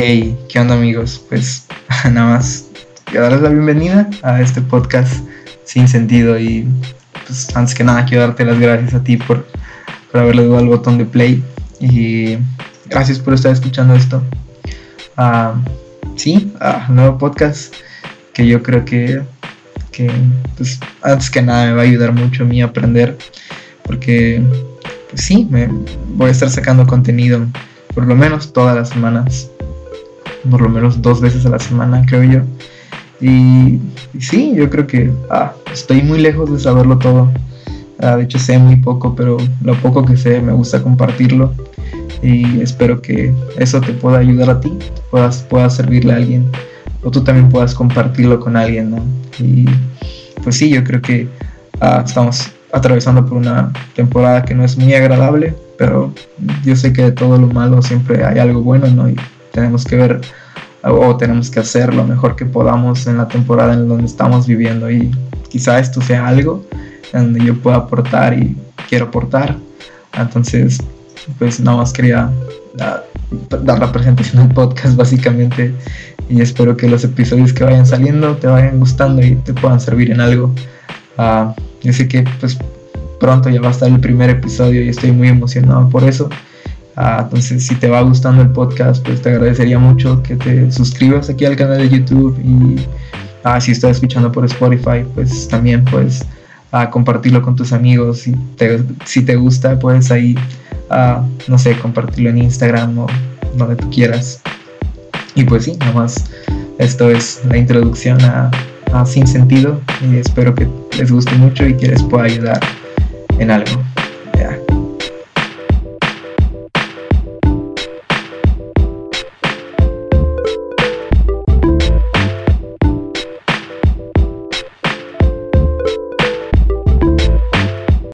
Hey, ¿qué onda amigos? Pues nada más quiero darles la bienvenida a este podcast sin sentido y pues antes que nada quiero darte las gracias a ti por, por haberle dado al botón de play y gracias por estar escuchando esto. Ah, sí, uh, nuevo podcast que yo creo que, que pues, antes que nada me va a ayudar mucho a mí a aprender porque pues sí, me voy a estar sacando contenido por lo menos todas las semanas por lo menos dos veces a la semana, creo yo. Y, sí, yo creo que ah, estoy muy lejos de saberlo todo. Ah, de hecho, sé muy poco, pero lo poco que sé me gusta compartirlo. Y espero que eso te pueda ayudar a ti, puedas, puedas servirle a alguien, o tú también puedas compartirlo con alguien, ¿no? Y pues sí, yo creo que ah, estamos atravesando por una temporada que no es muy agradable, pero yo sé que de todo lo malo siempre hay algo bueno, ¿no? Y tenemos que ver o tenemos que hacer lo mejor que podamos en la temporada en donde estamos viviendo y quizá esto sea algo en donde yo pueda aportar y quiero aportar. Entonces, pues nada más quería ah, dar la presentación del podcast básicamente y espero que los episodios que vayan saliendo te vayan gustando y te puedan servir en algo. Uh, yo que pues pronto ya va a estar el primer episodio y estoy muy emocionado por eso. Ah, entonces, si te va gustando el podcast, pues te agradecería mucho que te suscribas aquí al canal de YouTube y si estás escuchando por Spotify, pues también compartirlo con tus amigos. Si te, si te gusta, puedes ahí, no sé, compartirlo en Instagram o donde tú quieras. Y pues sí, nada más esto es la introducción a, a Sin Sentido y espero que les guste mucho y que les pueda ayudar en algo.